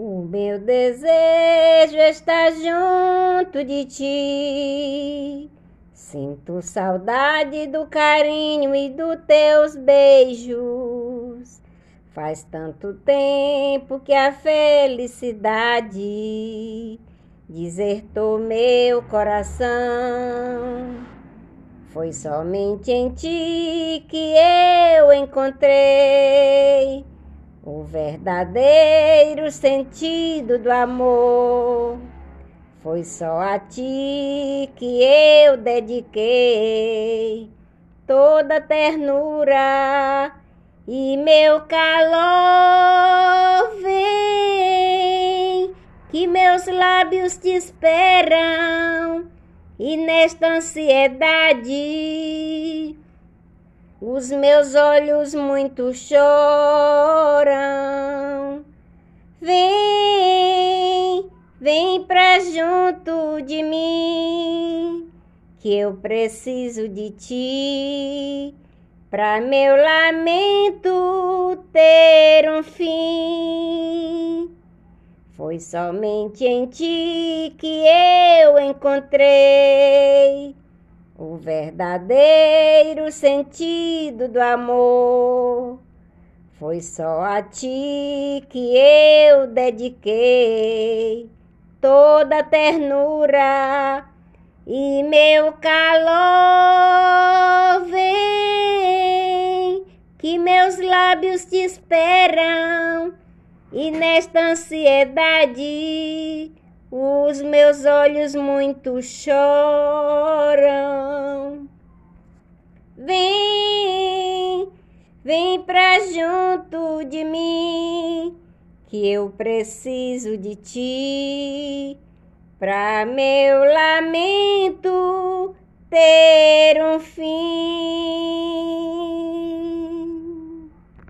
O meu desejo está junto de ti. Sinto saudade do carinho e dos teus beijos. Faz tanto tempo que a felicidade desertou meu coração. Foi somente em ti que eu encontrei o verdadeiro sentido do amor. Foi só a ti que eu dediquei toda ternura e meu calor vem, que meus lábios te esperam e nesta ansiedade os meus olhos muito choram. Vem, vem pra junto de mim, que eu preciso de ti, pra meu lamento ter um fim. Foi somente em ti que eu encontrei o verdadeiro sentido do amor. Foi só a ti que eu dediquei toda a ternura e meu calor vem, que meus lábios te esperam e nesta ansiedade os meus olhos muito choram. Vem pra junto de mim, que eu preciso de ti, pra meu lamento ter um fim.